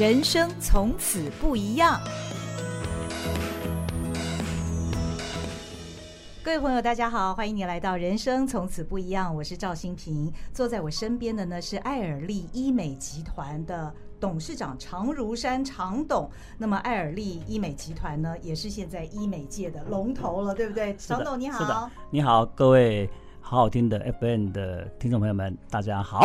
人生从此不一样。各位朋友，大家好，欢迎你来到《人生从此不一样》，我是赵新平。坐在我身边的呢是爱尔利医美集团的董事长常如山常董。那么爱尔利医美集团呢，也是现在医美界的龙头了，对不对？常董你好。你好，各位好好听的 FN 的听众朋友们，大家好。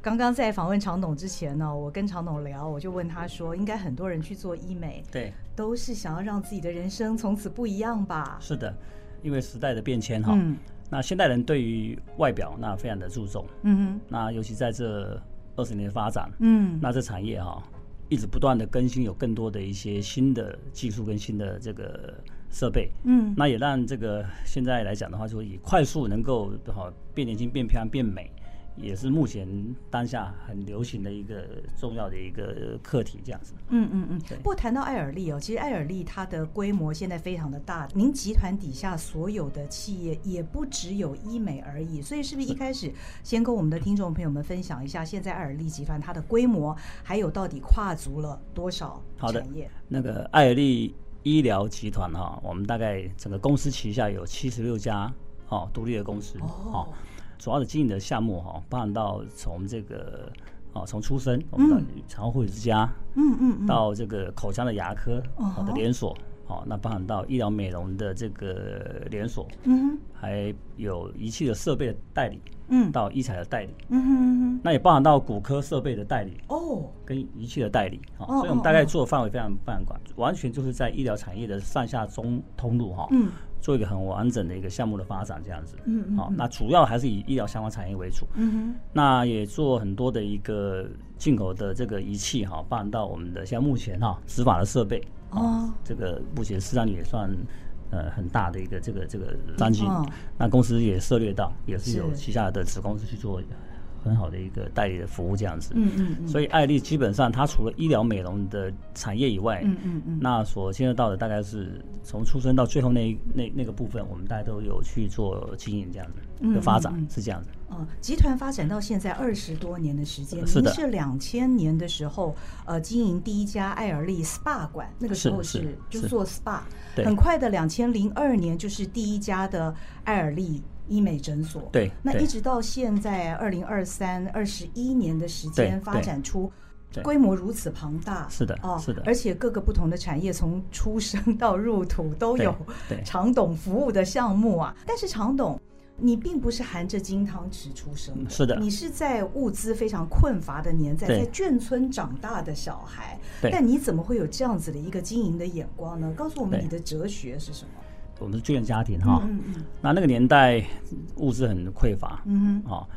刚刚在访问常董之前呢，我跟常董聊，我就问他说，应该很多人去做医美，对，都是想要让自己的人生从此不一样吧？是的。因为时代的变迁哈，嗯、那现代人对于外表那非常的注重，嗯哼，那尤其在这二十年的发展，嗯，那这产业哈一直不断的更新，有更多的一些新的技术跟新的这个设备，嗯，那也让这个现在来讲的话，就以快速能够好变年轻、变漂亮、变美。也是目前当下很流行的一个重要的一个课题，这样子。嗯嗯嗯。不过谈到爱尔利哦，其实爱尔利它的规模现在非常的大，您集团底下所有的企业也不只有医美而已，所以是不是一开始先跟我们的听众朋友们分享一下，现在爱尔利集团它的规模，还有到底跨足了多少产业？好的。那个爱尔利医疗集团哈，我们大概整个公司旗下有七十六家哦独立的公司哦。主要的经营的项目哈，包含到从这个哦，从出生我们的产后护理之家，嗯嗯嗯，到这个口腔的牙科好的连锁，好，那包含到医疗美容的这个连锁，嗯，还有仪器的设备的代理，嗯，到医材的代理，嗯哼，那也包含到骨科设备的代理哦，跟仪器的代理，哈，所以我们大概做的范围非常非常广，完全就是在医疗产业的上下中通路哈，嗯。做一个很完整的一个项目的发展，这样子，嗯，嗯，好，那主要还是以医疗相关产业为主，嗯哼，那也做很多的一个进口的这个仪器哈，包含到我们的像目前哈执法的设备，哦，这个目前市场也算呃很大的一个这个这个商机，哦、那公司也涉猎到，也是有旗下的子公司去做。很好的一个代理的服务这样子，嗯嗯，嗯，所以艾丽基本上它除了医疗美容的产业以外，嗯嗯嗯，那所牵涉到的大概是从出生到最后那那那个部分，我们大家都有去做经营这样子的发展，是这样子。哦，集团发展到现在二十多年的时间，是的，是两千年的时候，呃，经营第一家艾尔利 SPA 馆，那个时候是就做 SPA，对，很快的两千零二年就是第一家的艾尔利。医美诊所，对，那一直到现在二零二三二十一年的时间，发展出规模如此庞大，是的，哦，是的，而且各个不同的产业，从出生到入土都有常董服务的项目啊。但是常董，你并不是含着金汤匙出生的，是的，你是在物资非常困乏的年代，在眷村长大的小孩，但你怎么会有这样子的一个经营的眼光呢？告诉我们你的哲学是什么？我们是军人家庭哈，嗯嗯，那那个年代物资很匮乏，嗯哼，好，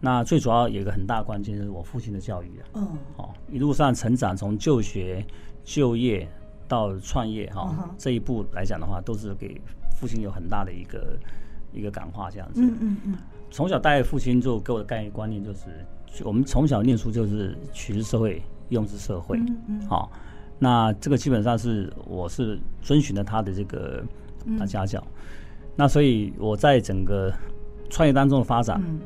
那最主要有一个很大关键就是我父亲的教育啊，嗯，好，一路上成长，从就学、就业到创业哈，这一步来讲的话，都是给父亲有很大的一个一个感化这样子，嗯嗯嗯，从小带父亲就给我的概念观念就是，我们从小念书就是取之社会，用之社会，嗯嗯，好，那这个基本上是我是遵循了他的这个。他家教，嗯、那所以我在整个创业当中的发展，嗯、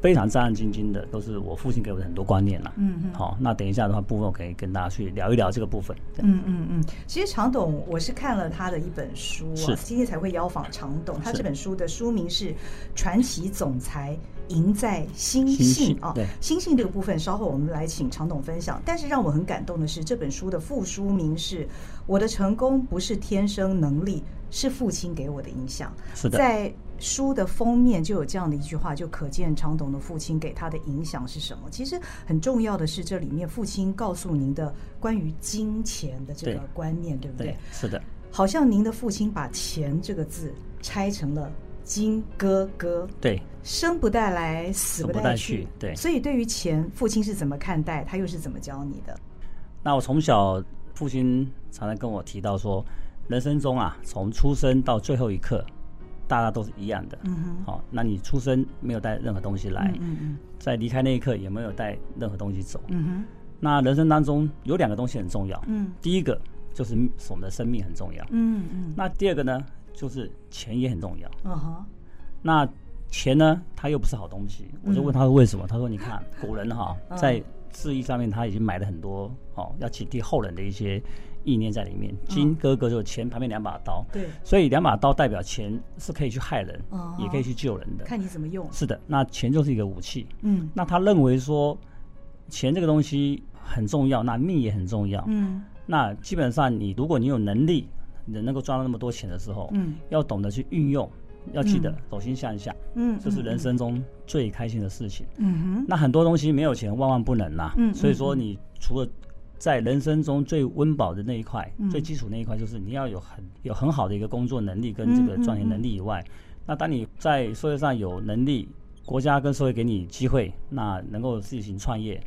非常战战兢兢的，都是我父亲给我的很多观念了。嗯嗯，好，那等一下的话，部分我可以跟大家去聊一聊这个部分。嗯嗯嗯，其实常董，我是看了他的一本书啊，是今天才会邀访常董。他这本书的书名是《传奇总裁赢在心性》啊。对，心性这个部分，稍后我们来请常董分享。但是让我很感动的是，这本书的副书名是《我的成功不是天生能力》。是父亲给我的影响。是的，在书的封面就有这样的一句话，就可见常董的父亲给他的影响是什么。其实很重要的是，这里面父亲告诉您的关于金钱的这个观念，对，对不对？对，是的。好像您的父亲把“钱”这个字拆成了“金哥哥”，对，生不带来，死不带去，对。所以对于钱，父亲是怎么看待？他又是怎么教你的？那我从小，父亲常常跟我提到说。人生中啊，从出生到最后一刻，大家都是一样的。嗯哼。好，那你出生没有带任何东西来，嗯嗯，在离开那一刻也没有带任何东西走。嗯哼。那人生当中有两个东西很重要。嗯。第一个就是我们的生命很重要。嗯嗯。那第二个呢，就是钱也很重要。嗯哼。那钱呢，它又不是好东西。我就问他说为什么？他说你看古人哈，在字义上面他已经埋了很多哦，要警惕后人的一些意念在里面。金哥哥就钱旁边两把刀，对，所以两把刀代表钱是可以去害人，也可以去救人的，看你怎么用。是的，那钱就是一个武器。嗯，那他认为说钱这个东西很重要，那命也很重要。嗯，那基本上你如果你有能力，你能够赚到那么多钱的时候，嗯，要懂得去运用。要记得走心向下，嗯，这是人生中最开心的事情。嗯哼，那很多东西没有钱万万不能呐。嗯，所以说你除了在人生中最温饱的那一块，最基础那一块，就是你要有很有很好的一个工作能力跟这个赚钱能力以外，那当你在社会上有能力，国家跟社会给你机会，那能够自行创业，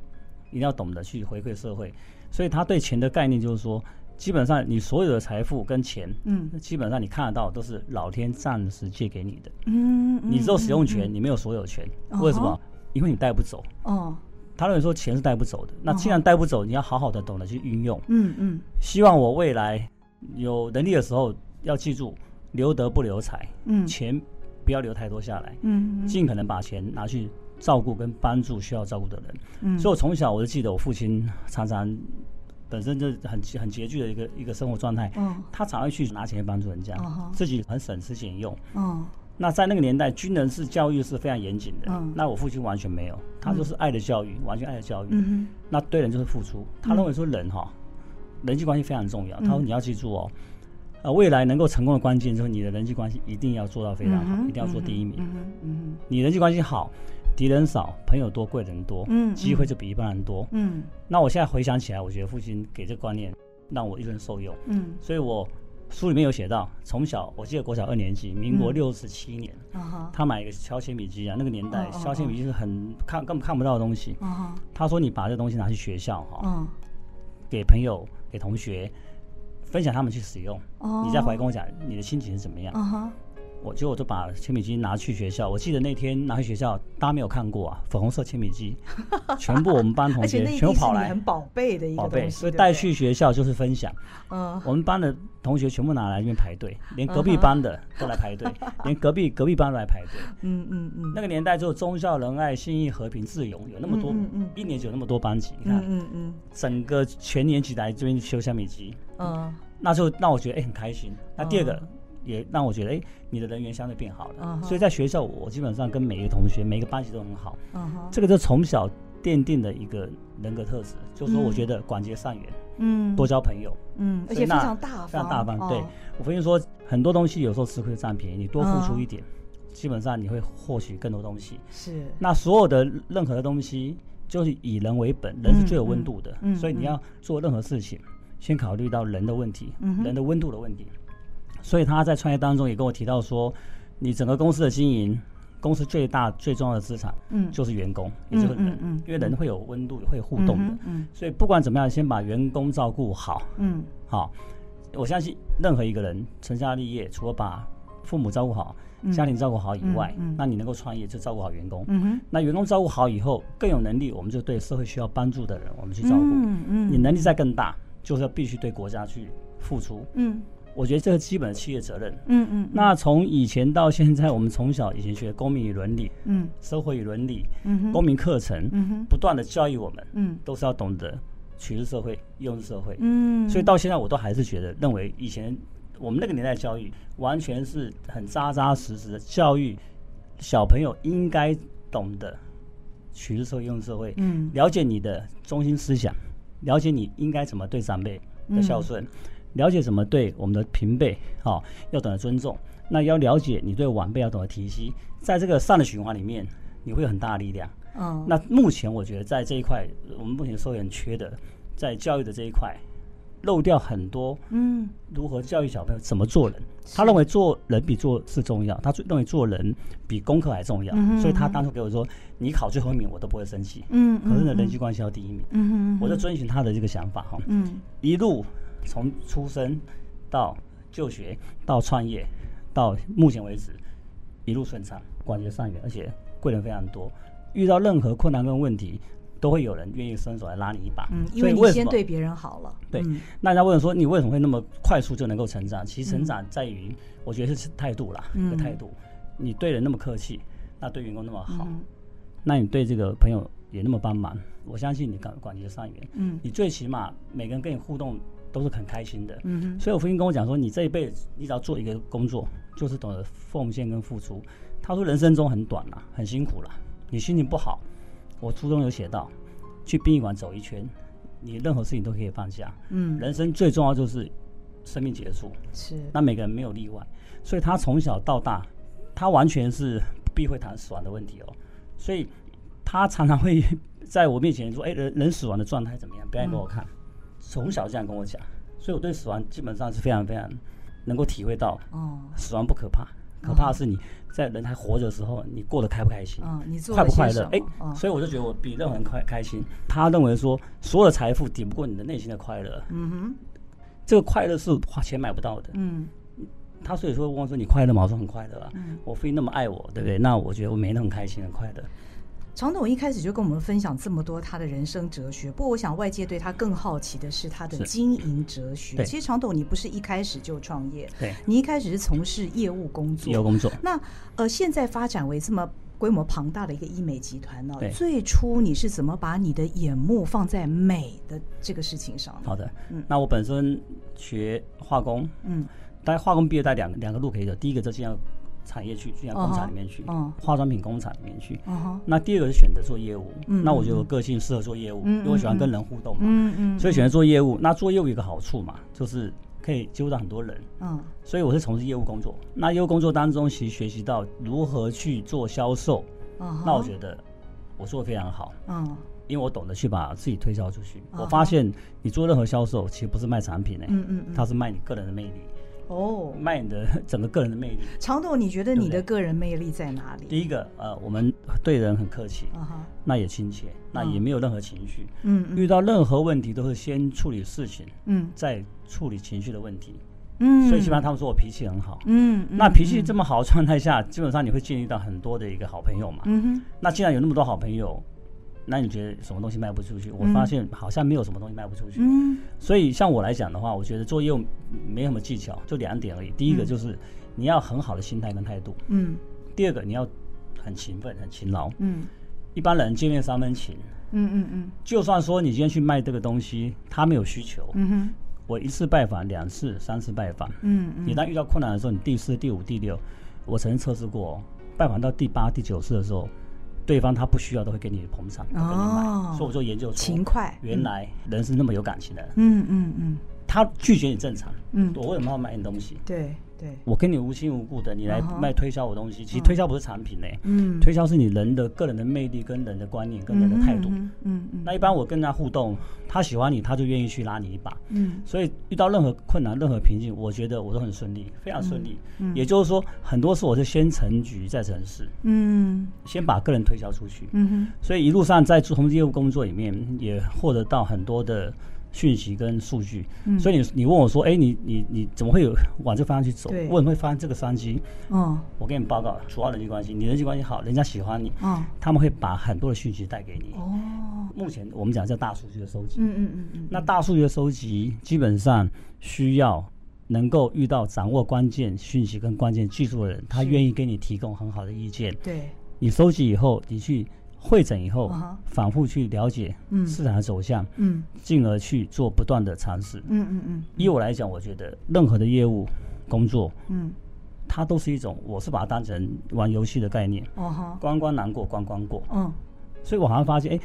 一定要懂得去回馈社会。所以他对钱的概念就是说。基本上，你所有的财富跟钱，嗯，基本上你看得到都是老天暂时借给你的，嗯，你只有使用权，你没有所有权。为什么？因为你带不走。哦，他认为说钱是带不走的。那既然带不走，你要好好的懂得去运用。嗯嗯。希望我未来有能力的时候，要记住留德不留财，嗯，钱不要留太多下来，嗯，尽可能把钱拿去照顾跟帮助需要照顾的人。嗯，所以我从小我就记得我父亲常常。本身就很很拮据的一个一个生活状态，嗯，他常会去拿钱帮助人家，自己很省吃俭用，嗯，那在那个年代，军人是教育是非常严谨的，嗯，那我父亲完全没有，他就是爱的教育，完全爱的教育，嗯，那对人就是付出，他认为说人哈，人际关系非常重要，他说你要记住哦，呃，未来能够成功的关键就是你的人际关系一定要做到非常好，一定要做第一名，嗯，你人际关系好。敌人少，朋友多，贵人多，嗯，机会就比一般人多，嗯。那我现在回想起来，我觉得父亲给这个观念让我一生受用，嗯。所以我书里面有写到，从小我记得国小二年级，民国六十七年，他买一个削铅笔机啊，那个年代削铅笔机是很看根本看不到的东西，他说你把这东西拿去学校哈，给朋友给同学分享，他们去使用，你再回来跟我讲你的心情是怎么样，我就我就把铅笔机拿去学校，我记得那天拿去学校，大家没有看过啊，粉红色铅笔机，全部我们班同学全部跑来，很宝贝的一个东西，宝贝，所以带去学校就是分享。嗯，我们班的同学全部拿来这边排队，连隔壁班的都来排队，连隔壁隔壁班都来排队。嗯嗯嗯，那个年代就忠孝仁爱信义和平自由有那么多，嗯嗯一年就有那么多班级，你看，嗯嗯，整个全年级来这边修橡皮机，嗯，那就让我觉得哎很开心。那第二个。也让我觉得，哎，你的人缘相对变好了。Uh huh. 所以在学校，我基本上跟每一个同学、每一个班级都很好。Uh huh. 这个就从小奠定的一个人格特质，就是说，我觉得广结善缘，嗯，多交朋友，嗯，而且非常大方，非常大方。对，我跟你说，很多东西有时候吃亏占便宜，你多付出一点，uh. 基本上你会获取更多东西。是。那所有的任何的东西，就是以人为本，人是最有温度的。嗯。所以你要做任何事情，先考虑到人的问题，嗯，人的温度的问题。所以他在创业当中也跟我提到说，你整个公司的经营，公司最大最重要的资产，嗯，就是员工，也就是人，嗯，因为人会有温度，会互动的，嗯，所以不管怎么样，先把员工照顾好，嗯，好，我相信任何一个人成家立业，除了把父母照顾好，家庭照顾好以外，那你能够创业就照顾好员工，嗯哼，那员工照顾好以后更有能力，我们就对社会需要帮助的人，我们去照顾，嗯嗯，你能力再更大，就是要必须对国家去付出，嗯。我觉得这个基本的企业责任，嗯嗯，那从以前到现在，我们从小以前学公民与伦理，嗯，社会与伦理，嗯，公民课程，嗯，不断的教育我们，嗯，都是要懂得取之社会，用之社会，嗯，所以到现在我都还是觉得，认为以前我们那个年代教育完全是很扎扎实实的教育小朋友应该懂得取之社会，用之社会，嗯，了解你的中心思想，了解你应该怎么对长辈的孝顺。了解怎么对我们的平辈，好，要懂得尊重。那要了解你对晚辈要懂得提携，在这个善的循环里面，你会有很大的力量。嗯。那目前我觉得在这一块，我们目前社会很缺的，在教育的这一块，漏掉很多。嗯。如何教育小朋友怎么做人？他认为做人比做事重要，他认为做人比功课还重要。所以他当初给我说：“你考最后一名，我都不会生气。”嗯。可是呢，人际关系要第一名。嗯。我就遵循他的这个想法哈。嗯。一路。从出生到就学到创业，到目前为止一路顺畅，广结善缘，而且贵人非常多。遇到任何困难跟问题，都会有人愿意伸手来拉你一把。嗯，因为你先对别人好了。对，那人家问说你为什么会那么快速就能够成长？其实成长在于，我觉得是态度啦，个态度。你对人那么客气，那对员工那么好，那你对这个朋友也那么帮忙，我相信你管管你的上员，嗯，你最起码每个人跟你互动都是很开心的，嗯哼。所以我父亲跟我讲说，你这一辈子你只要做一个工作，就是懂得奉献跟付出。他说人生中很短了，很辛苦了，你心情不好，我初中有写到，去殡仪馆走一圈，你任何事情都可以放下，嗯，人生最重要就是生命结束，是，那每个人没有例外，所以他从小到大，他完全是不避讳谈死亡的问题哦，所以。他常常会在我面前说：“哎、欸，人人死亡的状态怎么样？表演给我看。”从、嗯、小这样跟我讲，所以我对死亡基本上是非常非常能够体会到。哦，死亡不可怕，可怕的是你在人还活着的时候，你过得开不开心？嗯，你快不快乐？哎、欸，所以我就觉得我比任何人快开心。他认为说，所有的财富抵不过你的内心的快乐。嗯哼，这个快乐是花钱买不到的。嗯，他所以说问我说：“你快乐吗？”我说：“很快乐啊。嗯”我父亲那么爱我，对不对？那我觉得我没那么开心，很快乐。常董一开始就跟我们分享这么多他的人生哲学，不过我想外界对他更好奇的是他的经营哲学。其实常董，你不是一开始就创业，对，你一开始是从事业务工作。业务工作。那呃，现在发展为这么规模庞大的一个医美集团呢？最初你是怎么把你的眼目放在美的这个事情上？好的，嗯，那我本身学化工，嗯，大概化工毕业带两两个路可以走，第一个就是要。产业去，就像工厂里面去，uh uh. 化妆品工厂里面去。Uh. 那第二个是选择做业务。Uh. 那我觉得我个性适合做业务，uh. 因为我喜欢跟人互动嘛。Uh. 所以选择做业务。那做业务有一个好处嘛，就是可以接触到很多人。Uh. 所以我是从事业务工作。那业务工作当中，其实学习到如何去做销售。Uh. 那我觉得我做的非常好。Uh. 因为我懂得去把自己推销出去。Uh. 我发现你做任何销售，其实不是卖产品诶、欸，uh huh. 它是卖你个人的魅力。哦，卖你的 整个个人的魅力。常董，你觉得你的个人魅力在哪里？第一个，呃，我们对人很客气，uh. 那也亲切，那也没有任何情绪。嗯、uh，huh. 遇到任何问题都是先处理事情，嗯、uh，huh. 再处理情绪的问题。嗯、uh，huh. 所以基本上他们说我脾气很好。嗯、uh，huh. 那脾气这么好的状态下，基本上你会建立到很多的一个好朋友嘛。嗯哼、uh，huh. 那既然有那么多好朋友。那你觉得什么东西卖不出去？我发现好像没有什么东西卖不出去。嗯，所以像我来讲的话，我觉得做业务没什么技巧，就两点而已。第一个就是你要很好的心态跟态度。嗯。第二个你要很勤奋、很勤劳。嗯。一般人见面三分情。嗯嗯嗯。就算说你今天去卖这个东西，他没有需求。嗯哼。我一次拜访，两次、三次拜访。嗯嗯。你当遇到困难的时候，你第四、第五、第六，我曾经测试过，拜访到第八、第九次的时候。对方他不需要都会给你捧场，都给你买，所以我就研究勤快，原来人是那么有感情的。嗯嗯嗯，嗯嗯他拒绝你正常，嗯，我为什么要买你东西？对。对，我跟你无亲无故的，你来卖推销我东西，其实推销不是产品呢，嗯，推销是你人的个人的魅力、跟人的观念、跟人的态度，嗯嗯。那一般我跟他互动，他喜欢你，他就愿意去拉你一把，嗯。所以遇到任何困难、任何瓶颈，我觉得我都很顺利，非常顺利。嗯，也就是说，很多事我是先成局再成事，嗯，先把个人推销出去，嗯哼。所以一路上在从事业务工作里面，也获得到很多的。讯息跟数据，嗯、所以你你问我说，哎、欸，你你你怎么会有 往这方向去走？对为什么会发现这个商机？嗯，我给你报告，主要人际关系，你人际关系好，人家喜欢你，嗯，他们会把很多的讯息带给你。哦，目前我们讲叫大数据的收集，嗯嗯嗯嗯，那大数据的收集基本上需要能够遇到掌握关键讯息跟关键技术的人，他愿意给你提供很好的意见。对，你收集以后，你去。会诊以后，反复去了解市场的走向，嗯，进而去做不断的尝试，嗯嗯嗯。以我来讲，我觉得任何的业务工作，嗯，它都是一种，我是把它当成玩游戏的概念，哦，关关难过关关过，嗯。所以我好像发现，哎，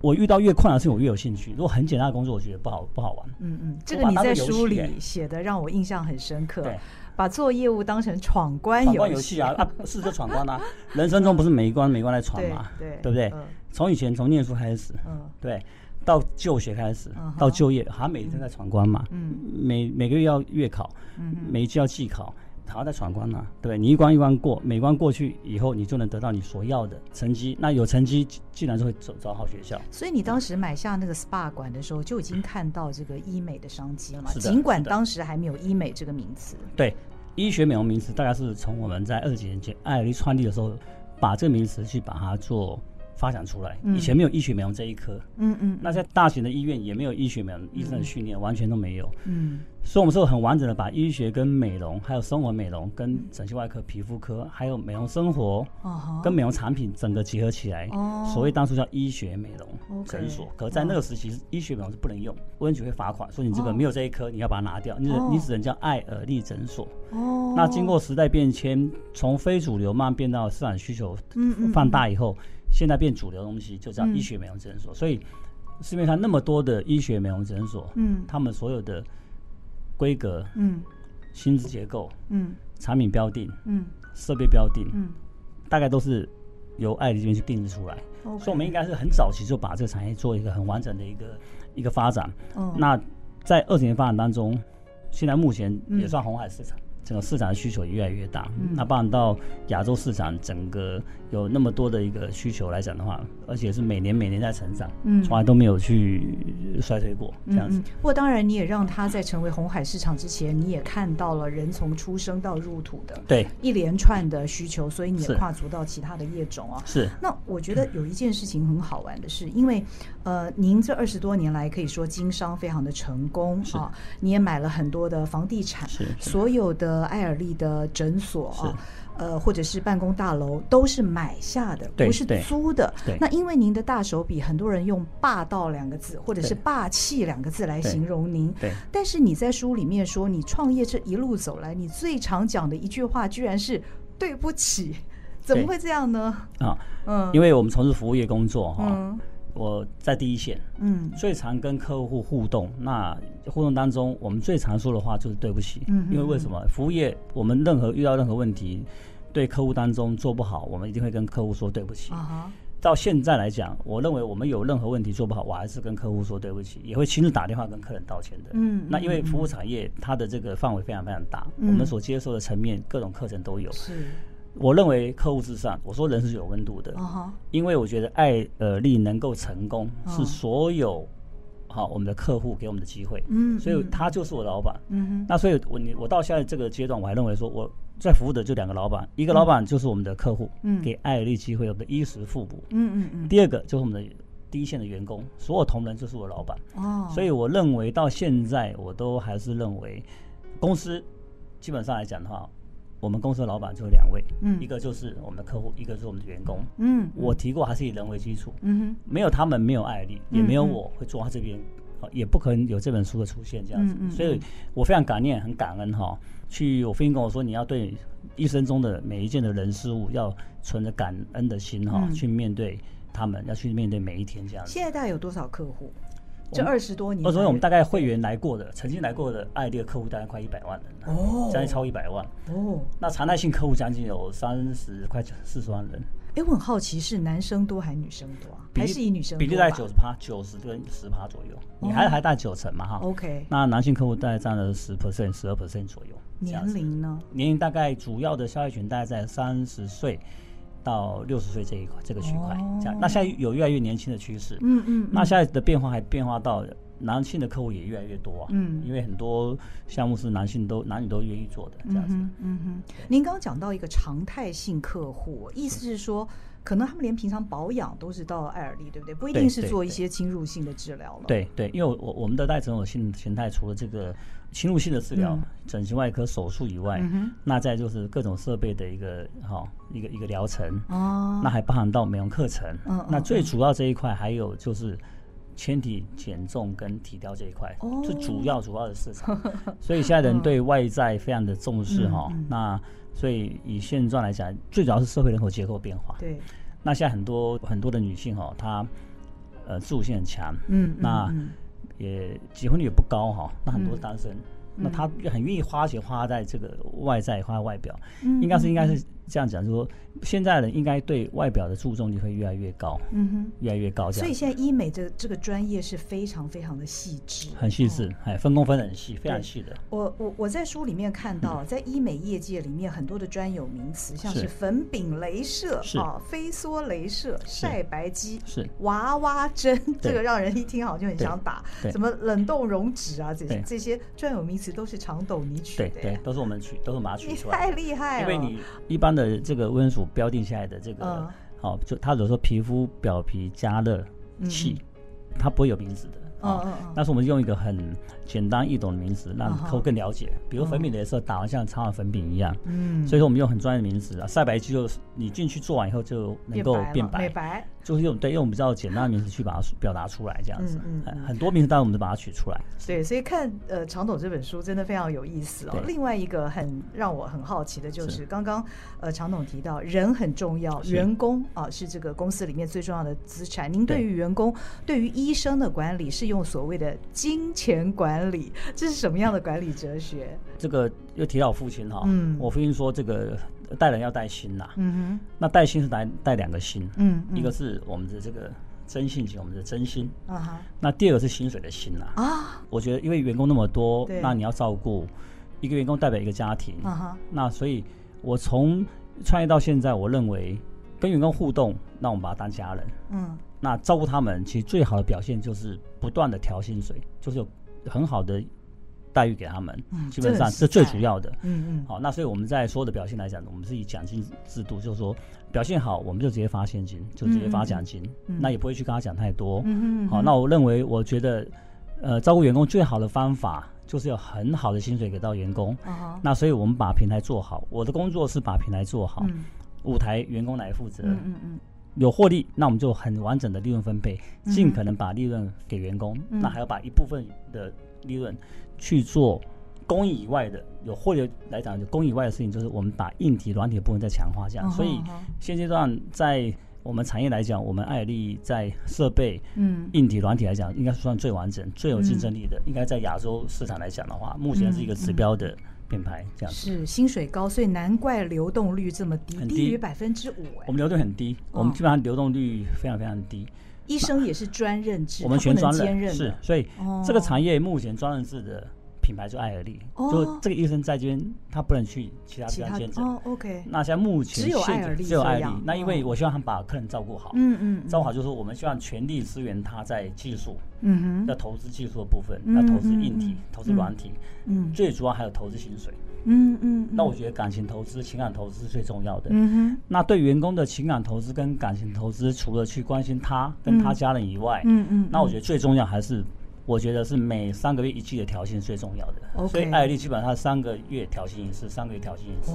我遇到越困难的事情，我越有兴趣。如果很简单的工作，我觉得不好不好玩，嗯嗯。这个你在书里写的让我印象很深刻。对。把做业务当成闯关游戏啊啊，试着闯关啊！人生中不是每一关每一关来闯嘛，对对不对？从以前从念书开始，嗯，对，到就学开始，到就业，好像每天在闯关嘛，嗯，每每个月要月考，嗯，每一季要季考，好像在闯关啊，对，你一关一关过，每关过去以后，你就能得到你所要的成绩。那有成绩，既然就会走找好学校。所以你当时买下那个 SPA 馆的时候，就已经看到这个医美的商机了嘛？尽管当时还没有医美这个名词。对。医学美容名词大概是从我们在二十几年前爱尔丽创立的时候，把这个名词去把它做发展出来，以前没有医学美容这一科，嗯嗯，那在大型的医院也没有医学美容医生的训练，完全都没有，嗯，所以我们是很完整的把医学跟美容，还有生活美容跟整形外科、皮肤科，还有美容生活，跟美容产品整个结合起来，所谓当初叫医学美容。诊所。可在那个时期，医学美容是不能用，卫生局会罚款，说你这个没有这一科，你要把它拿掉，你你只能叫爱尔利诊所。哦，那经过时代变迁，从非主流慢慢变到市场需求放大以后。现在变主流的东西就叫医学美容诊所，嗯、所以市面上那么多的医学美容诊所，嗯，他们所有的规格，嗯，薪资结构，嗯，产品标定，嗯，设备标定，嗯，大概都是由爱丽这边去定制出来。Okay 所以，我们应该是很早期就把这个产业做一个很完整的一个一个发展。哦，那在二十年发展当中，现在目前也算红海市场。嗯整个市场的需求也越来越大，嗯、那包含到亚洲市场，整个有那么多的一个需求来讲的话，而且是每年每年在成长，嗯，从来都没有去衰退过这样子。不过当然，你也让它在成为红海市场之前，你也看到了人从出生到入土的对一连串的需求，所以你也跨足到其他的业种啊。是。那我觉得有一件事情很好玩的是，因为呃，您这二十多年来可以说经商非常的成功是啊，你也买了很多的房地产，是所有的。呃，艾尔利的诊所啊，呃，或者是办公大楼，都是买下的，不是租的。那因为您的大手笔，很多人用“霸道”两个字，或者是“霸气”两个字来形容您。对。但是你在书里面说，你创业这一路走来，你最常讲的一句话，居然是“对不起”，怎么会这样呢？啊，嗯，因为我们从事服务业工作哈。我在第一线，嗯，最常跟客户互动。那互动当中，我们最常说的话就是对不起。嗯，因为为什么？服务业，我们任何遇到任何问题，对客户当中做不好，我们一定会跟客户说对不起。啊，到现在来讲，我认为我们有任何问题做不好，我还是跟客户说对不起，也会亲自打电话跟客人道歉的。嗯，那因为服务产业它的这个范围非常非常大，我们所接受的层面各种课程都有。是。我认为客户至上。我说人是有温度的，因为我觉得爱尔利能够成功，是所有好我们的客户给我们的机会。嗯，所以他就是我老板。嗯哼，那所以我你我到现在这个阶段，我还认为说我在服务的就两个老板，一个老板就是我们的客户，嗯，给爱尔丽机会，我们的衣食父母。嗯嗯嗯。第二个就是我们的第一线的员工，所有同仁就是我老板。哦，所以我认为到现在我都还是认为，公司基本上来讲的话。我们公司的老板就有两位，嗯，一个就是我们的客户，一个是我们的员工，嗯，我提过还是以人为基础，嗯哼，没有他们，没有爱丽，也没有我会坐在这边，也不可能有这本书的出现这样子，所以我非常感念，很感恩哈。去我父亲跟我说，你要对一生中的每一件的人事物，要存着感恩的心哈，去面对他们，要去面对每一天这样子。现在大概有多少客户？这二十多年，二十多年我们大概会员来过的，曾经来过的爱丽的客户大概快一百万人，哦，将近超一百万，哦，那常态性客户将近有三十快四十万人。哎，我很好奇，是男生多还是女生多啊？还是以女生比例在九十趴，九十跟十趴左右，你还还大九成嘛哈？OK，那男性客户大概占了十 percent、十二 percent 左右。年龄呢？年龄大概主要的消费群大概在三十岁。到六十岁这一块这个区块，这样，那现在有越来越年轻的趋势，嗯嗯，那现在的变化还变化到男性的客户也越来越多啊，嗯，因为很多项目是男性都男女都愿意做的这样子，嗯哼，您刚刚讲到一个常态性客户，意思是说，可能他们连平常保养都是到爱尔利，对不对？不一定是做一些侵入性的治疗了，对对，因为我我们的带诊我性形态除了这个。侵入性的治疗，整形外科手术以外，那再就是各种设备的一个哈一个一个疗程哦，那还包含到美容课程。那最主要这一块还有就是纤体减重跟体雕这一块，是主要主要的市场。所以现在人对外在非常的重视哈。那所以以现状来讲，最主要是社会人口结构变化。对。那现在很多很多的女性哈，她呃自主性很强。嗯。那。也结婚率也不高哈，那很多单身，嗯、那他很愿意花钱花在这个外在，花在外表，嗯、应该是应该是。这样讲，就是说现在人应该对外表的注重就会越来越高，嗯哼，越来越高。所以现在医美的这个专业是非常非常的细致，很细致，哎，分工分得很细，非常细的。我我我在书里面看到，在医美业界里面很多的专有名词，像是粉饼镭射啊、飞梭镭射、晒白肌、是。娃娃针，这个让人一听好就很想打。什么冷冻溶脂啊，这些这些专有名词都是长斗你取的，对，都是我们取，都是我们取出来。你太厉害了，因为你一般的。呃，这个温属标定下来的这个好，就他有时候皮肤表皮加热器，它不会有名字的。哦，嗯嗯，但是我们用一个很简单易懂的名词，让客户更了解。比如粉饼的颜色打完像擦完粉饼一样，嗯，所以说我们用很专业的名词啊，晒白肌就是你进去做完以后就能够变白，美白。就是用对用比较简单的名词去把它表达出来，这样子，嗯，嗯，很多名词当然我们都把它取出来。对，所以看呃常董这本书真的非常有意思哦。另外一个很让我很好奇的就是刚刚呃常董提到人很重要，员工啊是这个公司里面最重要的资产。您对。于员工，对于医生的管理是用所谓的金钱管理，这是什么样的管理哲学？这个又提到我父亲哈，嗯，我父亲说这个。带人要带心呐，嗯哼，那带心是带带两个心，嗯，一个是我们的这个真性情，我们的真心，啊哈，那第二个是薪水的薪呐，啊，我觉得因为员工那么多，那你要照顾一个员工代表一个家庭，啊哈，那所以我从创业到现在，我认为跟员工互动，那我们把他当家人，嗯，那照顾他们，其实最好的表现就是不断的调薪水，就是有很好的。待遇给他们，基本上是最主要的。嗯嗯。好，那所以我们在所有的表现来讲，我们是以奖金制度，就是说表现好，我们就直接发现金，就直接发奖金。嗯。那也不会去跟他讲太多。嗯嗯。好，那我认为，我觉得，呃，照顾员工最好的方法就是有很好的薪水给到员工。那所以我们把平台做好，我的工作是把平台做好，舞台员工来负责。嗯嗯。有获利，那我们就很完整的利润分配，尽可能把利润给员工。那还要把一部分的利润。去做公益以外的有获利来讲，就公益以外的事情，就是我们把硬体、软体的部分再强化，这样。所以现阶段在我们产业来讲，我们爱尔力在设备、嗯，硬体、软体来讲，应该算最完整、最有竞争力的。应该在亚洲市场来讲的话，目前是一个指标的品牌，这样子。是薪水高，所以难怪流动率这么低，低于百分之五。我们流动很低，我们基本上流动率非常非常低。医生也是专任制，我们全专任是，所以这个产业目前专任制的品牌就爱尔力，就这个医生在这边，他不能去其他地方见诊。哦，OK。那现在目前只有爱尔力，只有爱尔利。那因为我希望他把客人照顾好，嗯嗯，照顾好就是我们希望全力支援他在技术，嗯哼，要投资技术的部分，要投资硬体，投资软体，嗯，最主要还有投资薪水。嗯嗯，那我觉得感情投资、情感投资是最重要的。嗯哼，那对员工的情感投资跟感情投资，除了去关心他跟他家人以外，嗯嗯，那我觉得最重要还是，我觉得是每三个月一季的调薪最重要的。所以艾尔力基本上三个月调薪一次，三个月调薪一次，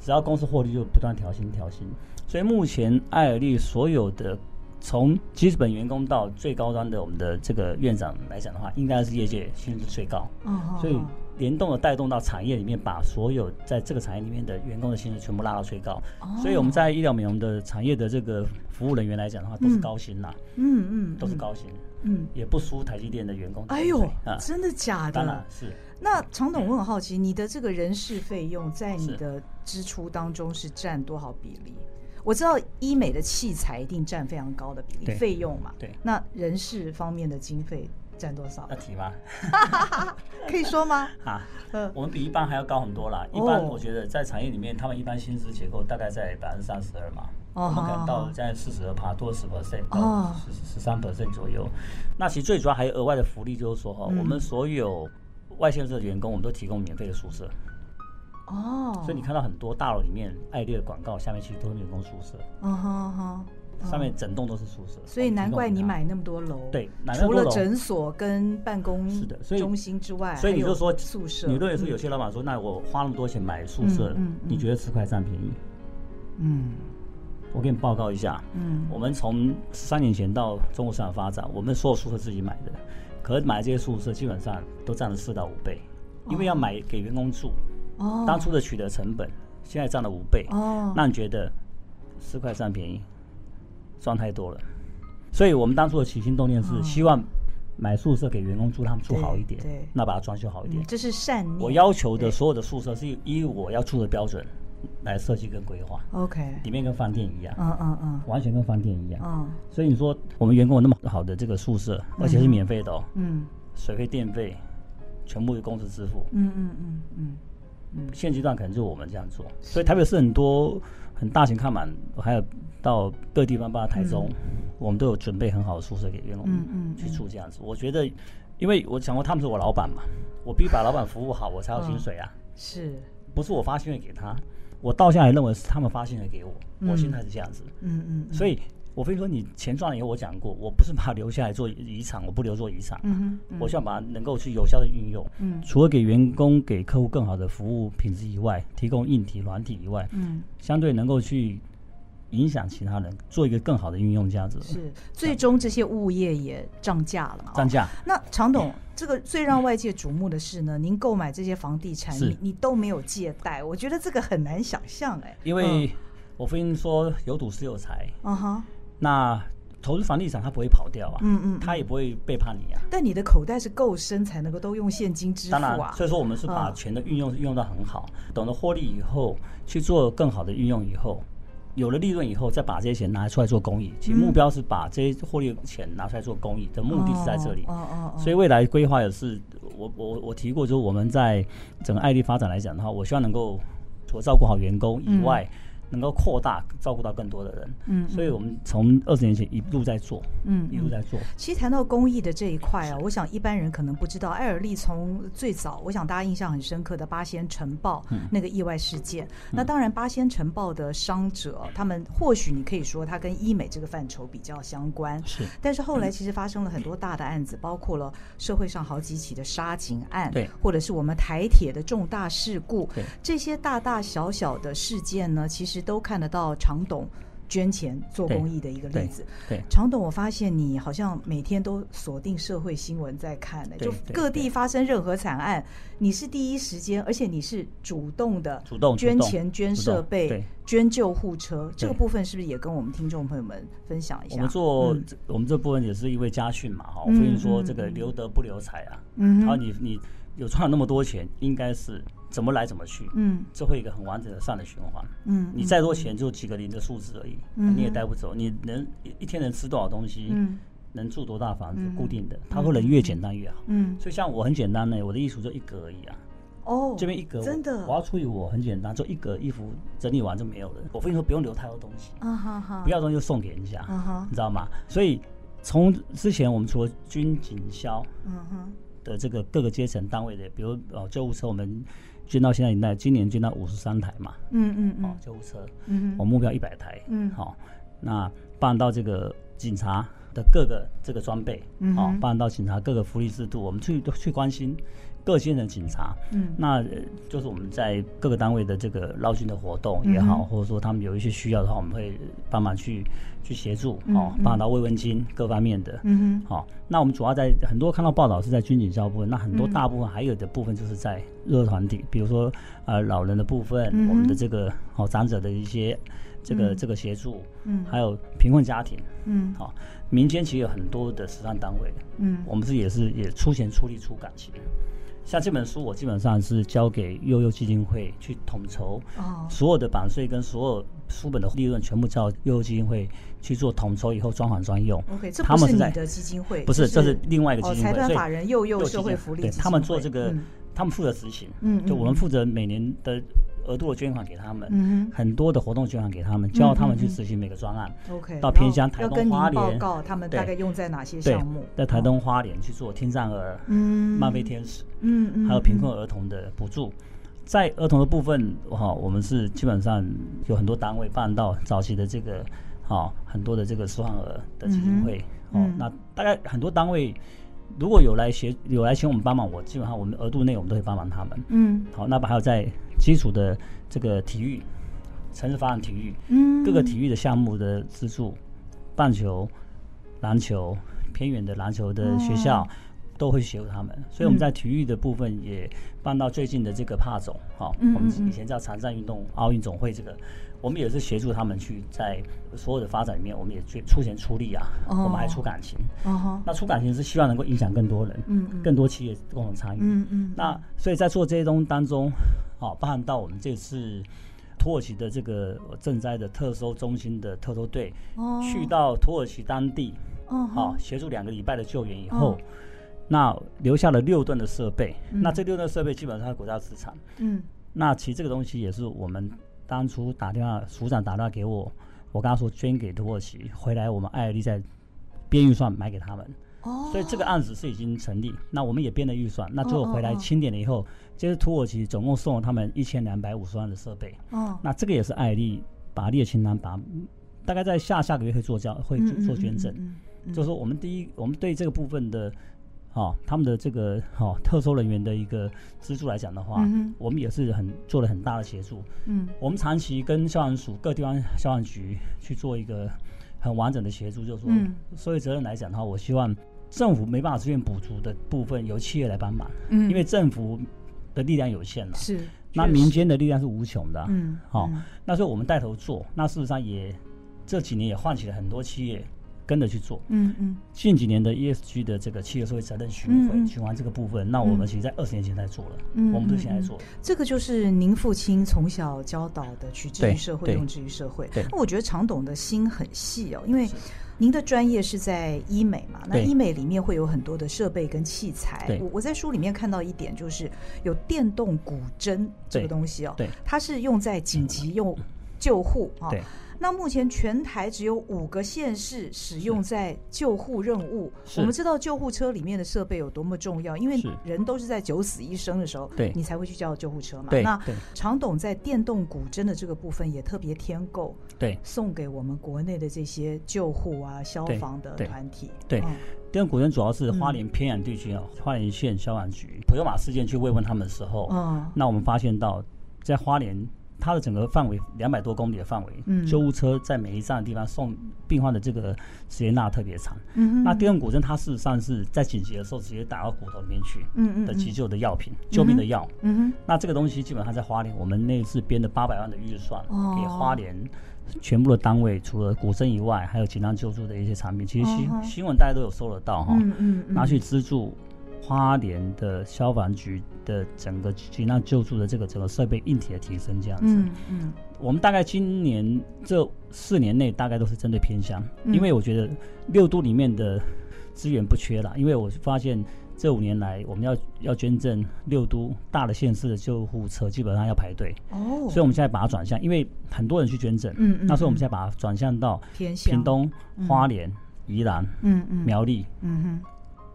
只要公司获利就不断调薪调薪。所以目前艾尔利所有的从基本员工到最高端的我们的这个院长来讲的话，应该是业界薪资最高。嗯，所以。联动的带动到产业里面，把所有在这个产业里面的员工的薪资全部拉到最高。Oh. 所以我们在医疗美容的产业的这个服务人员来讲的话，都是高薪呐。嗯嗯，都是高薪。嗯，也不输台积电的员工。哎呦，啊、真的假的？当然是。那常董，我很好奇，你的这个人事费用在你的支出当中是占多少比例？我知道医美的器材一定占非常高的比例，费用嘛。对。那人事方面的经费？占多少？要提吗？可以说吗？啊，我们比一般还要高很多啦。一般我觉得在产业里面，他们一般薪资结构大概在百分之三十二嘛，我们可能到现在四十二趴，多十 percent 到十十三 percent 左右。那其实最主要还有额外的福利，就是说哈，我们所有外县市的员工，我们都提供免费的宿舍。哦，所以你看到很多大楼里面爱尔力的广告，下面其实都是员工宿舍。嗯哼哼。上面整栋都是宿舍，所以难怪你买那么多楼。对，除了诊所跟办公中心之外，所以你就说宿舍。你认为说有些老板说，那我花那么多钱买宿舍，你觉得吃快占便宜？嗯，我给你报告一下，嗯，我们从三年前到中国市场发展，我们所有宿舍自己买的，可是买的这些宿舍基本上都占了四到五倍，因为要买给员工住，哦，当初的取得成本现在占了五倍，哦，那你觉得四块占便宜？赚太多了，所以我们当初的起心动念是希望买宿舍给员工住，他们住好一点，对，那把它装修好一点，这是善念。我要求的所有的宿舍是以我要住的标准来设计跟规划，OK，里面跟饭店一样，嗯嗯嗯，完全跟饭店一样，嗯。所以你说我们员工有那么好的这个宿舍，而且是免费的哦，嗯，水费电费全部由公司支付，嗯嗯嗯嗯。嗯，现阶段可能就我们这样做，所以台北市很多很大型看板还有。到各地方，包括台中，我们都有准备很好的宿舍给员工嗯嗯去住这样子。我觉得，因为我想过他们是我老板嘛，我必须把老板服务好，我才有薪水啊。是，不是我发薪水给他，我到现在认为是他们发现了给我，嗯、我心态是这样子。嗯嗯，所以。我非说你钱赚了以后，我讲过，我不是把它留下来做遗产，我不留做遗产。嗯嗯，我希望把它能够去有效的运用。嗯，除了给员工、给客户更好的服务品质以外，提供硬体、软体以外，嗯，相对能够去影响其他人，做一个更好的运用价值。是，最终这些物业也涨价了嘛？涨价。那常董，这个最让外界瞩目的是呢，您购买这些房地产，你你都没有借贷，我觉得这个很难想象哎。因为我父亲说有赌是有财。嗯哼。那。投资房地产，它不会跑掉啊，嗯嗯，它也不会背叛你啊。但你的口袋是够深，才能够都用现金支付啊。当然，所以说我们是把钱的运用运用到很好，懂得获利以后去做更好的运用以后，有了利润以后，再把这些钱拿出来做公益。其实目标是把这些获利的钱拿出来做公益的目的是在这里。哦哦哦。所以未来规划也是，我我我提过，就是我们在整个爱丽发展来讲的话，我希望能够除了照顾好员工以外。能够扩大照顾到更多的人，嗯，所以我们从二十年前一路在做，嗯，一路在做。其实谈到公益的这一块啊，我想一般人可能不知道，艾尔利从最早，我想大家印象很深刻的八仙尘爆那个意外事件。那当然，八仙城爆的伤者，他们或许你可以说他跟医美这个范畴比较相关，是。但是后来其实发生了很多大的案子，包括了社会上好几起的杀警案，对，或者是我们台铁的重大事故，对，这些大大小小的事件呢，其实。都看得到常董捐钱做公益的一个例子。对，对常董，我发现你好像每天都锁定社会新闻在看呢，就各地发生任何惨案，你是第一时间，而且你是主动的，主动捐钱、捐设备、捐救护车，这个部分是不是也跟我们听众朋友们分享一下？我们做、嗯、我们这部分也是因为家训嘛，哈，我跟你说这个留德不留财啊，嗯，然后你你有赚了那么多钱，应该是。怎么来怎么去，嗯，这会一个很完整的善的循环，嗯，你再多钱就几个零的数字而已，嗯，你也带不走，你能一天能吃多少东西，嗯，能住多大房子，固定的，它会能越简单越好，嗯，所以像我很简单呢，我的衣橱就一格而已啊，哦，这边一格，真的，我要处理我很简单，就一格衣服整理完就没有了，我跟你说不用留太多东西，啊哈哈，不要东西就送给人家，啊哈，你知道吗？所以从之前我们除了军警消，嗯哼，的这个各个阶层单位的，比如哦救护车我们。捐到现在，那今年捐到五十三台嘛，嗯嗯嗯，哦，救护车，嗯，我目标一百台，嗯，好，那办到这个警察的各个这个装备，嗯，好，办到警察各个福利制度，我们去去关心各阶层警察，嗯，那就是我们在各个单位的这个捞军的活动也好，或者说他们有一些需要的话，我们会帮忙去去协助，哦，帮到慰问金各方面的，嗯哼，好，那我们主要在很多看到报道是在军警消部分，那很多大部分还有的部分就是在。弱团体，比如说呃老人的部分，嗯、我们的这个好、哦、长者的一些这个、嗯、这个协助，嗯，还有贫困家庭，嗯，好、哦，民间其实有很多的慈善单位，嗯，我们是也是也出钱出力出感情，像这本书我基本上是交给悠悠基金会去统筹，哦，所有的版税跟所有书本的利润全部交悠悠基金会去做统筹以后专款专用，OK，这不是你的基金会，不是，这是另外一个基金会，财团法人悠悠社会福利他们做这个。嗯他们负责执行，嗯，就我们负责每年的额度的捐款给他们，嗯，很多的活动捐款给他们，教他们去执行每个专案，OK，到偏乡台东花莲报告他们大概用在哪些项目，在台东花莲去做听障儿，嗯，漫飞天使，嗯嗯，还有贫困儿童的补助，在儿童的部分，哈，我们是基本上有很多单位办到早期的这个，哈，很多的这个失患儿的基金会，哦，那大概很多单位。如果有来协有来请我们帮忙，我基本上我们额度内我们都会帮忙他们。嗯，好，那还有在基础的这个体育、城市发展体育，嗯，各个体育的项目的资助，棒球、篮球、偏远的篮球的学校。哦。都会协助他们，所以我们在体育的部分也办到最近的这个帕总，哈、嗯，我们以前叫残障运动奥运总会，这个我们也是协助他们去在所有的发展里面，我们也出钱出力啊，哦、我们还出感情，哦，那出感情是希望能够影响更多人，嗯，更多企业共同参与，嗯嗯，那所以在做这些东西当中，好，包含到我们这次土耳其的这个赈灾的特搜中心的特搜队，哦，去到土耳其当地，哦，好，协助两个礼拜的救援以后。哦那留下了六吨的设备，嗯、那这六吨设备基本上是国家资产。嗯，那其实这个东西也是我们当初打电话，署长打电话给我，我跟他说捐给土耳其，回来我们艾尔利在编预算买给他们。哦，所以这个案子是已经成立，那我们也编了预算，那最后回来清点了以后，就是土耳其总共送了他们一千两百五十万的设备。哦，那这个也是爱立把列清单，把大概在下下个月会做交会做捐赠，就是说我们第一，我们对这个部分的。哦，他们的这个哦特搜人员的一个资助来讲的话，嗯、我们也是很做了很大的协助。嗯，我们长期跟消防署各地方消防局去做一个很完整的协助，就是说，社会责任来讲的话，我希望政府没办法资源补足的部分，由企业来帮忙。嗯，因为政府的力量有限了，是，那民间的力量是无穷的。嗯，好、哦，那所以我们带头做，那事实上也这几年也唤起了很多企业。跟着去做，嗯嗯，近几年的 ESG 的这个企业社会责任巡回循环这个部分，那我们其实在二十年前在做了，嗯，我们不是现在做。这个就是您父亲从小教导的，取之于社会，用之于社会。对，那我觉得常董的心很细哦，因为您的专业是在医美嘛，那医美里面会有很多的设备跟器材。我我在书里面看到一点，就是有电动骨针这个东西哦，对，它是用在紧急用救护啊。对。那目前全台只有五个县市使用在救护任务。我们知道救护车里面的设备有多么重要，因为人都是在九死一生的时候，对，你才会去叫救护车嘛。那常董在电动骨针的这个部分也特别添购，对，送给我们国内的这些救护啊、消防的团体。对，电动骨针主要是花莲偏远地区啊，花莲县消防局普悠玛事件去慰问他们的时候，嗯，那我们发现到在花莲。它的整个范围两百多公里的范围，嗯，救护车在每一站的地方送病患的这个时间那特别长。嗯哼，那电动骨针它事实上是在紧急的时候直接打到骨头里面去，嗯的急救的药品，救命的药。嗯哼，那这个东西基本上在花莲，我们那次编的八百万的预算，给花莲全部的单位，除了骨针以外，还有紧张救助的一些产品，其实新新闻大家都有收得到哈，嗯嗯，拿去资助。花莲的消防局的整个急难救助的这个整个设备硬体的提升，这样子。嗯嗯。我们大概今年这四年内大概都是针对偏乡，因为我觉得六都里面的资源不缺了，因为我发现这五年来我们要要捐赠六都大的县市的救护车，基本上要排队。哦。所以我们现在把它转向，因为很多人去捐赠。嗯嗯。那所以我们现在把它转向到屏东、花莲、宜兰、嗯嗯、苗栗。嗯哼。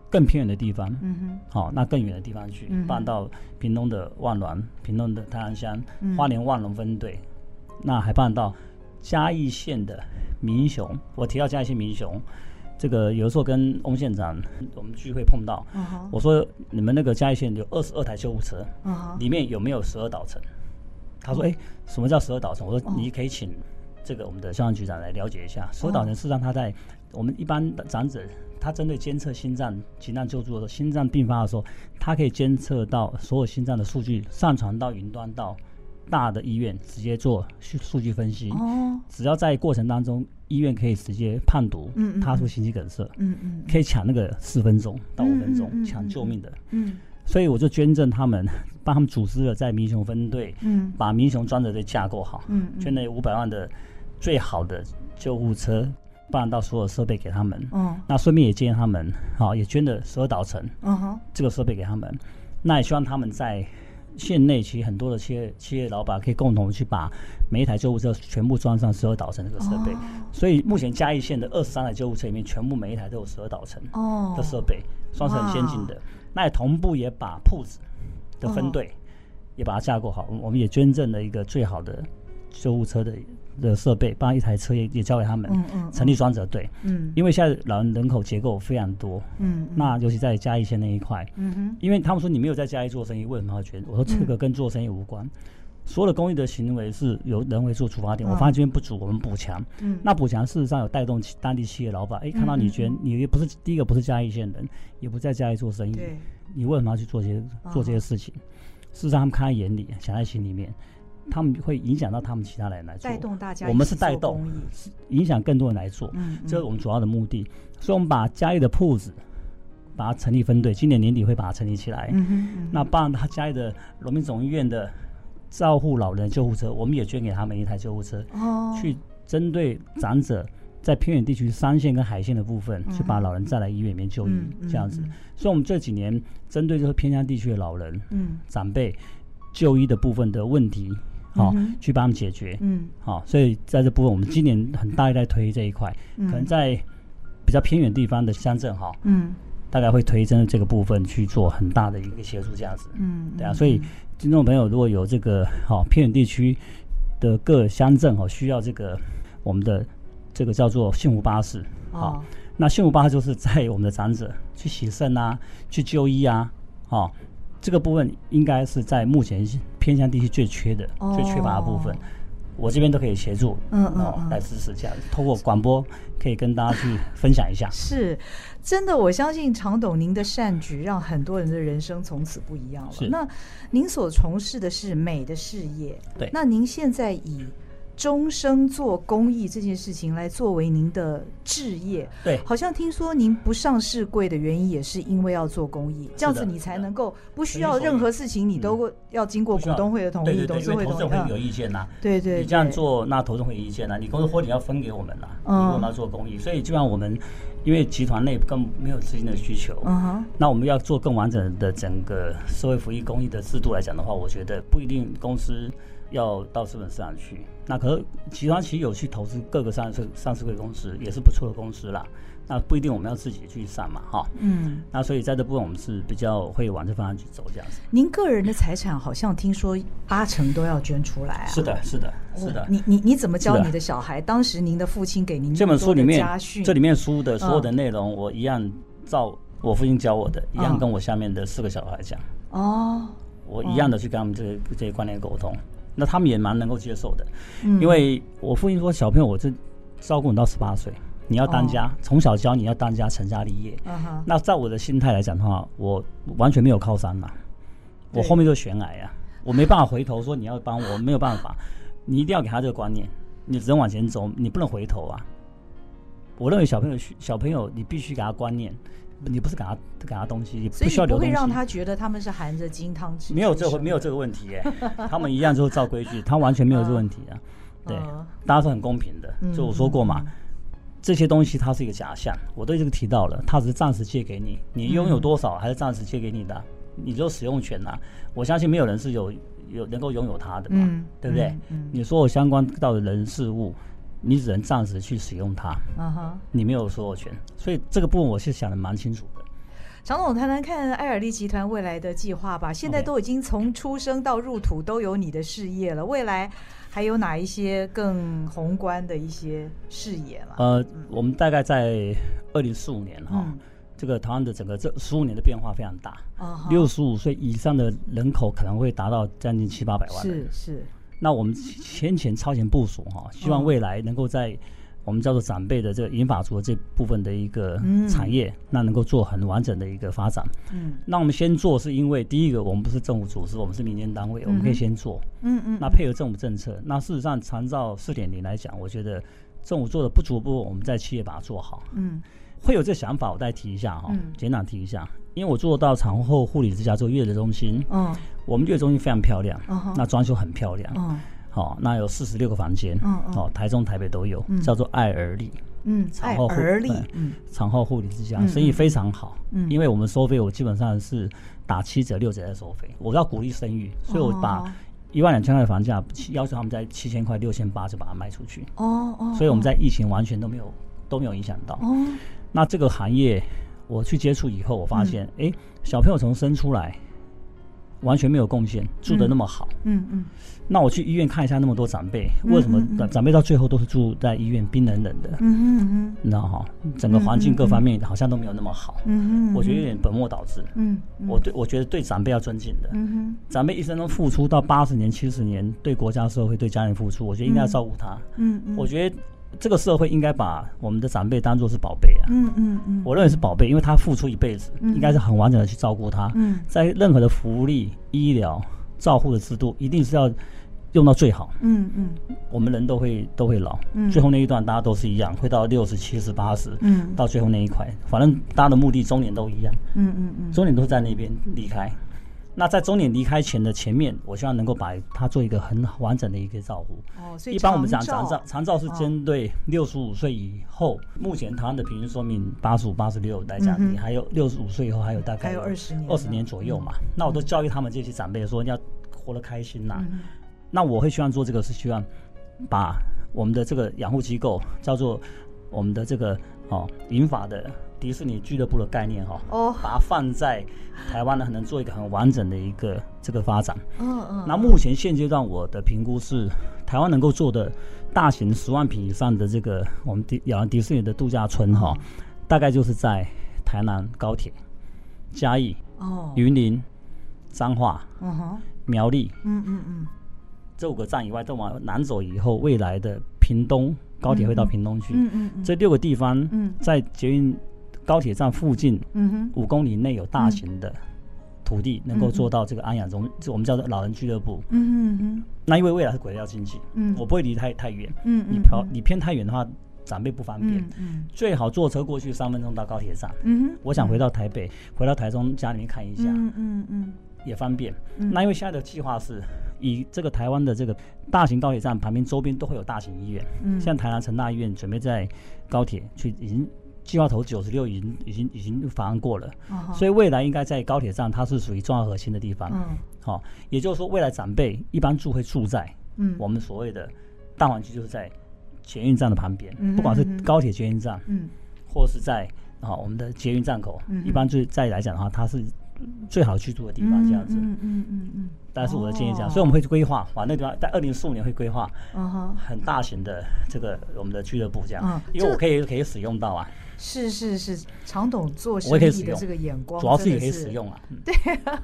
更偏远的地方，嗯哼，好，那更远的地方去，搬到屏东的万峦、屏东的泰安乡、花莲万隆分队，那还办到嘉义县的民雄。我提到嘉义县民雄，这个有时候跟翁县长我们聚会碰到，我说你们那个嘉义县有二十二台救护车，里面有没有十二岛城？他说，哎，什么叫十二岛城？我说你可以请这个我们的消防局长来了解一下。十二导程事实上他在我们一般的长者。他针对监测心脏急难救助的时候，心脏病发的时候，他可以监测到所有心脏的数据，上传到云端到大的医院，直接做数数据分析。哦，只要在过程当中，医院可以直接判读，嗯，他说心肌梗塞，嗯嗯，可以抢那个四分钟到五分钟抢救命的，嗯，所以我就捐赠他们，帮他们组织了在民雄分队，嗯，把民雄专责队架构好，嗯，捐了五百万的最好的救护车。办到所有设备给他们，嗯，那顺便也建议他们，好，也捐了十二岛城，嗯哼，这个设备给他们，那也希望他们在县内，其实很多的企业企业老板可以共同去把每一台救护车全部装上十二岛城这个设备，所以目前嘉义县的二十三台救护车里面，全部每一台都有十二岛城哦。的设备，算是很先进的。那也同步也把铺子的分队也把它架构好，我们也捐赠了一个最好的救护车的。的设备，把一台车也也交给他们，嗯嗯，成立专责队，嗯，因为现在老人人口结构非常多，嗯，那尤其在嘉义县那一块，嗯哼，因为他们说你没有在嘉义做生意，为什么要捐？我说这个跟做生意无关，所有的公益的行为是由人为做出发点。我发现这边不足，我们补强，嗯，那补强事实上有带动当地企业老板，哎，看到你捐，你也不是第一个，不是嘉义县人，也不在嘉义做生意，对，你为什么要去做这些做这些事情？事实上他们看在眼里，想在心里面。他们会影响到他们其他人来做，带动大家。我们是带动，影响更多人来做，嗯，这是我们主要的目的。所以，我们把嘉义的铺子，把它成立分队，今年年底会把它成立起来。那帮他嘉义的农民总医院的照护老人救护车，我们也捐给他们一台救护车，哦，去针对长者在偏远地区三线跟海线的部分，去把老人带来医院里面就医，这样子。所以，我们这几年针对这个偏乡地区的老人，嗯，长辈就医的部分的问题。好，去帮他们解决。嗯，好，所以在这部分，我们今年很大力在推这一块。可能在比较偏远地方的乡镇哈，嗯，大概会推荐这个部分去做很大的一个协助这样子，嗯，对啊，所以听众朋友如果有这个好偏远地区的各乡镇哦，需要这个我们的这个叫做幸福巴士，好，那幸福巴士就是在我们的长者去洗肾啊，去就医啊，哦，这个部分应该是在目前偏向地区最缺的、最缺乏的部分。我这边都可以协助，嗯嗯，嗯，来支持这样通。过广播可以跟大家去分享一下。是，真的，我相信常董您的善举让很多人的人生从此不一样了。是。那您所从事的是美的事业，对。那您现在以终生做公益这件事情来作为您的置业，对，好像听说您不上市贵的原因也是因为要做公益，这样子你才能够不需要任何事情你都要经过股东会的同意，董事会同意。投资会有意见呐，对对，你这样做那投资会有意见呐，你公司获利要分给我们呐，因为我们要做公益，所以基本上我们因为集团内更没有资金的需求，嗯哼，那我们要做更完整的整个社会福利公益的制度来讲的话，我觉得不一定公司。要到资本市场去，那可是集团其实有去投资各个上市上市柜公司，也是不错的公司啦。那不一定我们要自己去上嘛，哈。嗯。那所以在这部分我们是比较会往这方向去走这样子。您个人的财产好像听说八成都要捐出来啊？是的，是的，是的。你你你怎么教你的小孩？当时您的父亲给您这本书里面这里面书的所有的内容，我一样照我父亲教我的，一样跟我下面的四个小孩讲。哦。我一样的去跟他们这些这些观念沟通。那他们也蛮能够接受的，嗯，因为我父亲说，小朋友，我这照顾你到十八岁，你要当家，从小教你要当家，成家立业。那在我的心态来讲的话，我完全没有靠山嘛，我后面就悬崖呀，我没办法回头说你要帮我，没有办法，你一定要给他这个观念，你只能往前走，你不能回头啊。我认为小朋友小朋友，你必须给他观念。你不是给他给他东西，不需要留东西，不会让他觉得他们是含着金汤匙。没有这没有这个问题耶，他们一样就是照规矩，他完全没有这个问题啊。对，大家是很公平的。就我说过嘛，这些东西它是一个假象，我对这个提到了，它只是暂时借给你，你拥有多少还是暂时借给你的，你就使用权呐。我相信没有人是有有能够拥有它的嘛，对不对？你说我相关到的人事物。你只能暂时去使用它，嗯哼，你没有所有权，所以这个部分我是想的蛮清楚的。常总谈谈看艾尔利集团未来的计划吧。现在都已经从出生到入土都有你的事业了，未来还有哪一些更宏观的一些视野了？呃，我们大概在二零四五年哈，这个台湾的整个这十五年的变化非常大，六十五岁以上的人口可能会达到将近七八百万，是是。那我们先前超前部署哈，希望未来能够在我们叫做长辈的这个银发族的这部分的一个产业，那能够做很完整的一个发展。嗯，那我们先做是因为第一个，我们不是政府组织，我们是民间单位，我们可以先做。嗯嗯。那配合政府政策，那事实上长照四点零来讲，我觉得政府做的不足部分，我们在企业把它做好。嗯。会有这想法，我再提一下哈，简短提一下。因为我做到产后护理之家做月子中心，嗯，我们月子中心非常漂亮，那装修很漂亮，嗯，好，那有四十六个房间，嗯，哦，台中、台北都有，叫做爱儿力，嗯，产后护理，嗯，产后护理之家，生意非常好，嗯，因为我们收费，我基本上是打七折、六折在收费，我要鼓励生育，所以我把一万两千块的房价要求他们在七千块、六千八就把它卖出去，哦哦，所以我们在疫情完全都没有都没有影响到，哦，那这个行业。我去接触以后，我发现，哎、嗯。欸，小朋友从生出来完全没有贡献，住的那么好。嗯嗯。嗯那我去医院看一下，那么多长辈，为什么长辈到最后都是住在医院，冰冷冷的？嗯嗯嗯。你知道哈，整个环境各方面好像都没有那么好。嗯嗯。我觉得有点本末倒置。嗯。我对我觉得对长辈要尊敬的。嗯哼。长辈一生中付出到八十年、七十年，对国家、社会、对家人付出，我觉得应该要照顾他。嗯嗯。我觉得。这个社会应该把我们的长辈当做是宝贝啊！嗯嗯嗯，我认为是宝贝，因为他付出一辈子，应该是很完整的去照顾他。嗯，在任何的福利、医疗、照护的制度，一定是要用到最好。嗯嗯，我们人都会都会老，最后那一段大家都是一样，会到六十、七十、八十，嗯，到最后那一块，反正大家的目的终点都一样。嗯嗯嗯，终点都是在那边离开。那在终点离开前的前面，我希望能够把它做一个很完整的一个照顾。哦，所以一般我们讲长照，长照是针对六十五岁以后。目前台湾的平均寿命八十五、八十六来讲，你还有六十五岁以后还有大概还有二十年，二十年左右嘛。那我都教育他们这些长辈说，你要活得开心呐。那我会希望做这个，是希望把我们的这个养护机构叫做我们的这个哦，银法的迪士尼俱乐部的概念哈，哦，把它放在台湾呢，可能做一个很完整的一个这个发展。嗯嗯。那目前现阶段我的评估是，台湾能够做的大型十万平以上的这个我们迪亚迪士尼的度假村哈，大概就是在台南高铁、嘉义、哦、云林、彰化、嗯哼、苗栗，嗯嗯嗯，这五个站以外，再往南走以后，未来的屏东。高铁会到屏东去，嗯嗯嗯、这六个地方，嗯。在捷运高铁站附近，五公里内有大型的土地能够做到这个安养中，就我们叫做老人俱乐部。嗯嗯，那因为未来是轨道经济，嗯，我不会离太太远，嗯，你跑你偏太远的话，长辈不方便，嗯，最好坐车过去三分钟到高铁站。嗯，我想回到台北，回到台中家里面看一下，嗯嗯嗯，也方便。那因为现在的计划是。以这个台湾的这个大型高铁站旁边周边都会有大型医院，嗯，像台南成大医院准备在高铁去，已经计划头九十六已经已经已经法案过了，哦、所以未来应该在高铁站它是属于重要核心的地方，嗯，好、哦，也就是说未来长辈一般住会住在，嗯，我们所谓的大环区就是在捷运站的旁边，嗯、不管是高铁捷运站，嗯，或是在啊、哦、我们的捷运站口，嗯，一般就再来讲的话，它是。最好居住的地方，这样子，嗯嗯嗯嗯，但是我的建议这样，所以我们会规划，把那地方在二零四五年会规划，很大型的这个我们的俱乐部这样，因为我可以可以使用到啊，是是是，常董做生意的这个眼光，主要是也可以使用啊，对，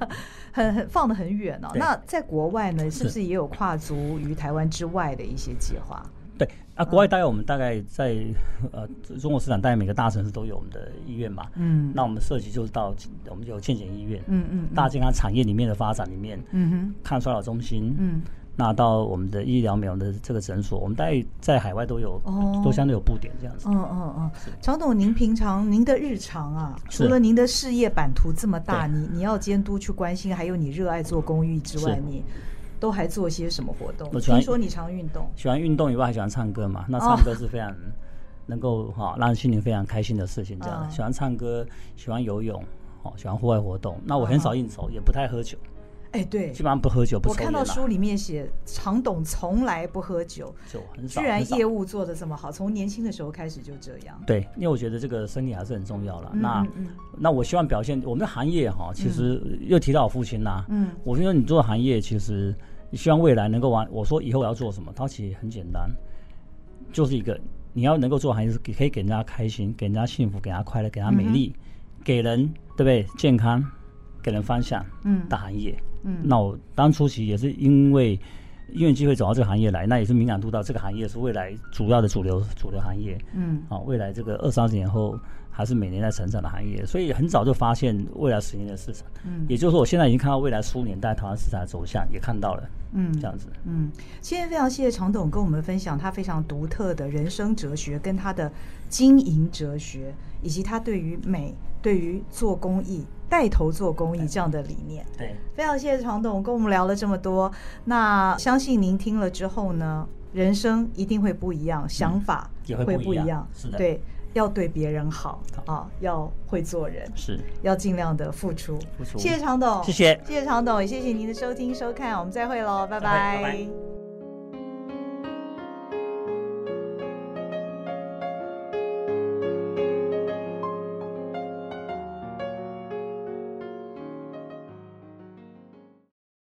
很很放得很远哦。那在国外呢，是。不是也有跨足于台湾之外的一些计划？对啊，国外大概我们大概在呃中国市场，大概每个大城市都有我们的医院嘛。嗯，那我们涉及就是到我们有健检医院，嗯嗯，大健康产业里面的发展里面，嗯哼，抗衰老中心，嗯，那到我们的医疗美容的这个诊所，我们大概在海外都有，哦，都相对有布点这样子。嗯嗯嗯，常总，您平常您的日常啊，除了您的事业版图这么大，你你要监督去关心，还有你热爱做公益之外，你。都还做些什么活动？我听说你常运动，喜欢运动以外还喜欢唱歌嘛？那唱歌是非常能够哈让心灵非常开心的事情。这样的，喜欢唱歌，喜欢游泳，哦，喜欢户外活动。那我很少应酬，也不太喝酒。哎，对，基本上不喝酒。我看到书里面写，常董从来不喝酒，酒很少。居然业务做的这么好，从年轻的时候开始就这样。对，因为我觉得这个身体还是很重要了。那那我希望表现我们的行业哈，其实又提到我父亲啦。嗯，我觉得你做的行业其实。你希望未来能够完？我说以后我要做什么？它其实很简单，就是一个你要能够做行业是可以给人家开心，给人家幸福，给人家快乐，给人家美丽，嗯、给人对不对？健康，给人方向，嗯，的行业。嗯，那我当初其实也是因为因为机会走到这个行业来，那也是敏感度到这个行业是未来主要的主流主流行业。嗯，啊，未来这个二三十年后。还是每年在成长的行业，所以很早就发现未来十年的市场。嗯，也就是说，我现在已经看到未来十五年在台湾市场的走向，也看到了。嗯，这样子。嗯，今天非常谢谢常董跟我们分享他非常独特的人生哲学，跟他的经营哲学，以及他对于美、对于做公益、带头做公益这样的理念。对，非常谢谢常董跟我们聊了这么多。那相信您听了之后呢，人生一定会不一样，想法也会不一样。嗯、是的，对。要对别人好，好啊，要会做人，是要尽量的付出。付出谢谢常董，谢谢，谢谢常董，也谢谢您的收听收看，我们再会喽，拜拜。